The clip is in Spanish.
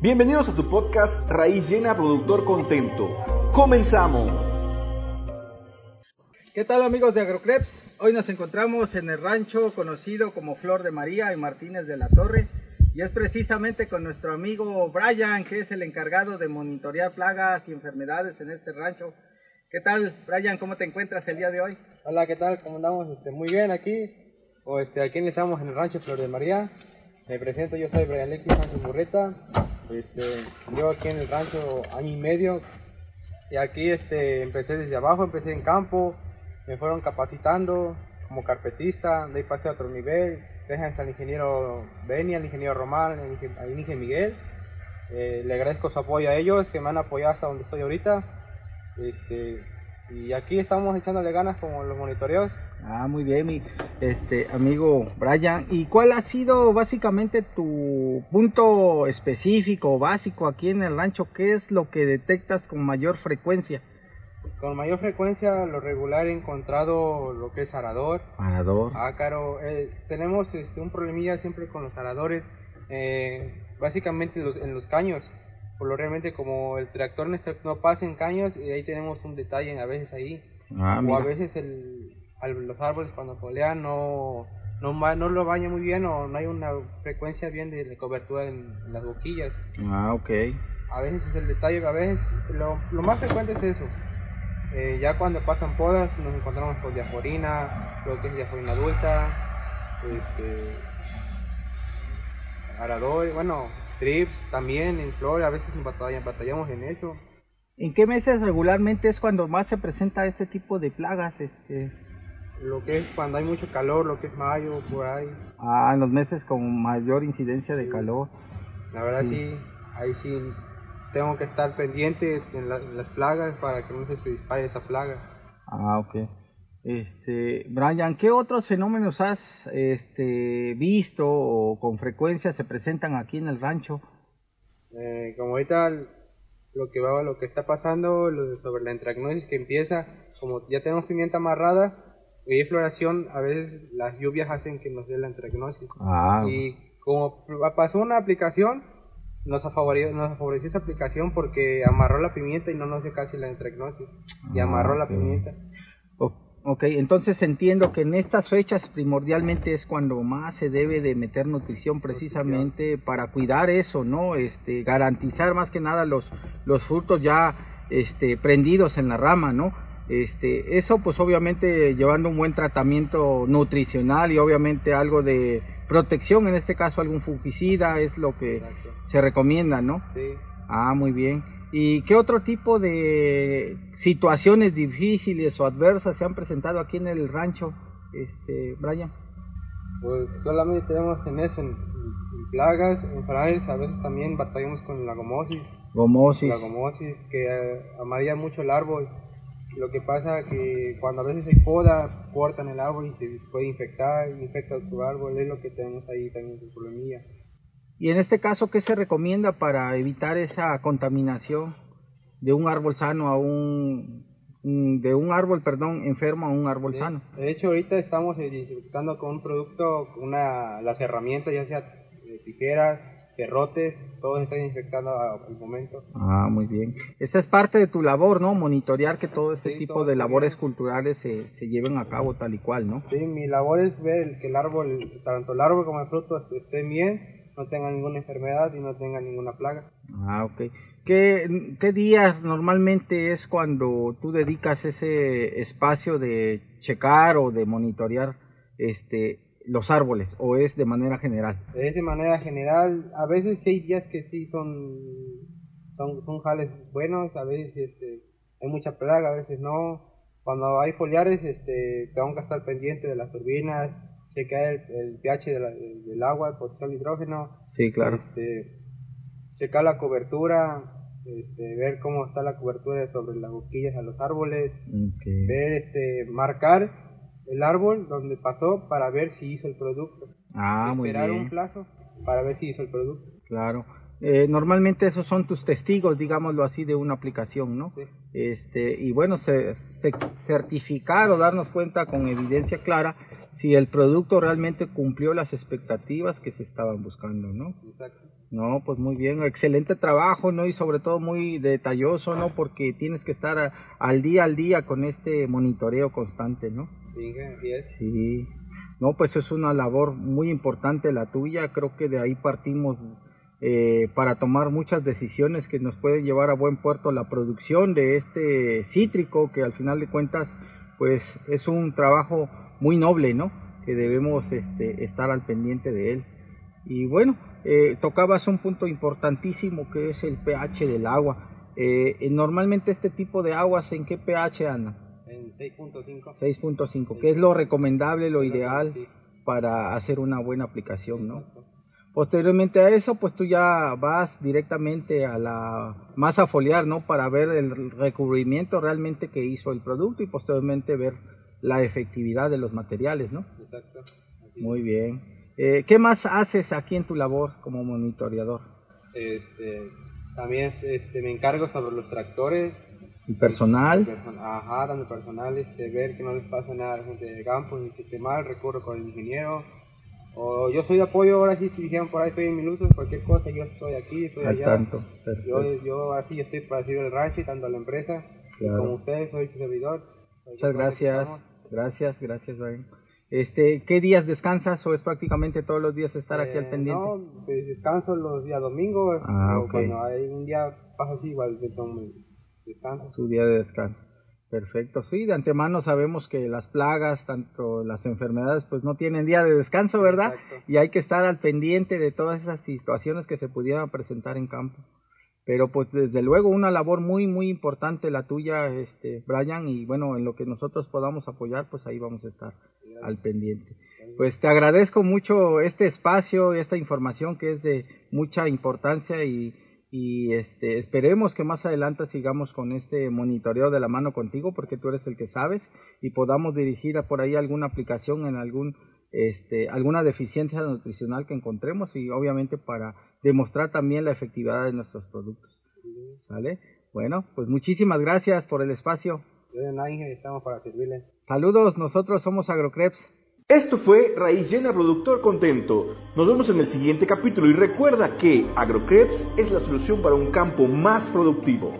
Bienvenidos a tu podcast Raíz Llena Productor Contento. Comenzamos. ¿Qué tal amigos de Agrocreps? Hoy nos encontramos en el rancho conocido como Flor de María y Martínez de la Torre y es precisamente con nuestro amigo Brian que es el encargado de monitorear plagas y enfermedades en este rancho. ¿Qué tal Brian? ¿Cómo te encuentras el día de hoy? Hola, ¿qué tal? ¿Cómo andamos? Este, muy bien aquí. O, este, aquí estamos en el rancho Flor de María. Me presento, yo soy Brian Alexis Sánchez Murreta. Este, llevo aquí en el rancho año y medio. Y aquí este, empecé desde abajo, empecé en campo, me fueron capacitando como carpetista, de ahí pasé a otro nivel, gracias al ingeniero Beni, al ingeniero Román, al ingeniero Miguel. Eh, le agradezco su apoyo a ellos que me han apoyado hasta donde estoy ahorita. Este, y aquí estamos echándole ganas como los monitoreos. Ah, muy bien, mi este, amigo Brian. ¿Y cuál ha sido básicamente tu punto específico, básico aquí en el rancho? ¿Qué es lo que detectas con mayor frecuencia? Con mayor frecuencia, lo regular he encontrado lo que es arador. Arador. Ácaro. Eh, tenemos este, un problemilla siempre con los aradores, eh, básicamente en los, caños. Por lo realmente como el tractor no pasa en caños, y ahí tenemos un detalle a veces ahí. Ah, o a veces el, los árboles cuando folean no, no, no, lo baña muy bien o no hay una frecuencia bien de, cobertura en, las boquillas. Ah, ok. A veces es el detalle, a veces lo, lo más frecuente es eso. Eh, ya cuando pasan podas nos encontramos con diaforina, lo que es diaforina adulta, este, arador, bueno, trips también en flor, a veces batallamos en eso. ¿En qué meses regularmente es cuando más se presenta este tipo de plagas? Este? Lo que es cuando hay mucho calor, lo que es mayo, por ahí. Ah, en los meses con mayor incidencia de calor. La verdad sí ahí sí tengo que estar pendiente en, las plagas para que no se dispare esa plaga. Ah, ok. Este, Brian, ¿qué otros fenómenos has este, visto o con frecuencia se presentan aquí en el rancho? Eh, como ahorita lo que va, lo que está pasando sobre la antracnosis que empieza, como ya tenemos pimienta amarrada y floración, a veces las lluvias hacen que nos dé la antracnosis. Ah. Y como pasó una aplicación, nos favoreció, nos favoreció esa aplicación porque amarró la pimienta y no nos dio casi la entrecnosis. Y amarró la pimienta. Ok, entonces entiendo que en estas fechas primordialmente es cuando más se debe de meter nutrición precisamente para cuidar eso, ¿no? Este, garantizar más que nada los, los frutos ya este, prendidos en la rama, ¿no? Este, eso pues obviamente llevando un buen tratamiento nutricional y obviamente algo de protección, en este caso algún fungicida, es lo que se recomienda, ¿no? Sí. Ah, muy bien. ¿Y qué otro tipo de situaciones difíciles o adversas se han presentado aquí en el rancho, este, Brian? Pues solamente tenemos en eso, en, plagas, en frares, a veces también batallamos con la gomosis. Gomosis. La gomosis, que eh, amarilla mucho el árbol lo que pasa que cuando a veces se poda, cortan el árbol y se puede infectar, infecta tu árbol, es lo que tenemos ahí también un problemilla. Y en este caso, ¿qué se recomienda para evitar esa contaminación de un árbol sano a un de un árbol, perdón, enfermo a un árbol sano? De hecho, ahorita estamos desinfectando con un producto, una, las herramientas, ya sea tijeras, cerrotes, todos están infectando al momento. Ah, muy bien. Esa es parte de tu labor, ¿no? Monitorear que todo ese tipo de labores culturales se, se, lleven a cabo tal y cual, ¿no? Sí, mi labor es ver que el árbol, tanto el árbol como el fruto estén bien, no tengan ninguna enfermedad y no tengan ninguna plaga. Ah, ok. ¿Qué, ¿Qué días normalmente es cuando tú dedicas ese espacio de checar o de monitorear este los árboles o es de manera general? Es de manera general. A veces hay días que sí son, son, son jales buenos, a veces este, hay mucha plaga, a veces no. Cuando hay foliares, este, tengo que estar pendiente de las turbinas, checar el, pH del agua, el potencial de hidrógeno. Sí, claro. Este, checar la cobertura, este, ver cómo está la cobertura sobre las boquillas a los árboles, ver, este, marcar el árbol donde pasó para ver si hizo el producto. Ah, muy bien. un plazo para ver si hizo el producto. Claro. Eh, normalmente esos son tus testigos, digámoslo así, de una aplicación, ¿no? Sí. Este, y bueno, se, certificar o darnos cuenta con evidencia clara si el producto realmente cumplió las expectativas que se estaban buscando, ¿no? Exacto. No, pues muy bien, excelente trabajo, ¿no? Y sobre todo muy detalloso, ¿no? Porque tienes que estar al día al día con este monitoreo constante, ¿no? Sí, así es. Sí. No, pues es una labor muy importante la tuya, creo que de ahí partimos eh, para tomar muchas decisiones que nos pueden llevar a buen puerto la producción de este cítrico, que al final de cuentas, pues es un trabajo muy noble, ¿no? Que debemos este, estar al pendiente de él. Y bueno, eh, tocabas un punto importantísimo que es el pH del agua. Eh, normalmente este tipo de aguas, ¿en qué pH andan? En 6.5. 6.5, que es lo recomendable, lo ideal para hacer una buena aplicación, ¿no? Posteriormente a eso, pues tú ya vas directamente a la masa foliar, ¿no? Para ver el recubrimiento realmente que hizo el producto y posteriormente ver la efectividad de los materiales, ¿no? Exacto. Muy bien. Eh, ¿Qué más haces aquí en tu labor como monitoreador? Este, también este, me encargo sobre los tractores. ¿Y personal? ajá, dando personal, este, ver que no les pasa nada a la gente de campo, ni que esté mal, recurro con el ingeniero. O yo soy de apoyo, ahora sí, si dijeron por ahí estoy en minutos, cualquier cosa, yo estoy aquí, estoy allá. Tanto, yo, yo así estoy para servir el rancho y tanto a la empresa. como ustedes, soy su servidor. Muchas gracias. Gracias, gracias, Brian. Este, ¿Qué días descansas o es prácticamente todos los días estar aquí al eh, pendiente? No, pues descanso los días domingos. Ah, ok. Cuando hay un día pasa así, igual descanso. Su día de descanso. Perfecto, sí, de antemano sabemos que las plagas, tanto las enfermedades, pues no tienen día de descanso, ¿verdad? Y hay que estar al pendiente de todas esas situaciones que se pudieran presentar en campo. Pero pues desde luego una labor muy, muy importante la tuya, este, Brian, y bueno, en lo que nosotros podamos apoyar, pues ahí vamos a estar al pendiente. Pues te agradezco mucho este espacio, esta información que es de mucha importancia y, y este, esperemos que más adelante sigamos con este monitoreo de la mano contigo porque tú eres el que sabes y podamos dirigir a por ahí alguna aplicación en algún este, alguna deficiencia nutricional que encontremos y obviamente para demostrar también la efectividad de nuestros productos. ¿Sale? Bueno, pues muchísimas gracias por el espacio estamos para servirle. Saludos, nosotros somos Agrocreps. Esto fue Raíz Llena Productor Contento. Nos vemos en el siguiente capítulo y recuerda que Agrocreps es la solución para un campo más productivo.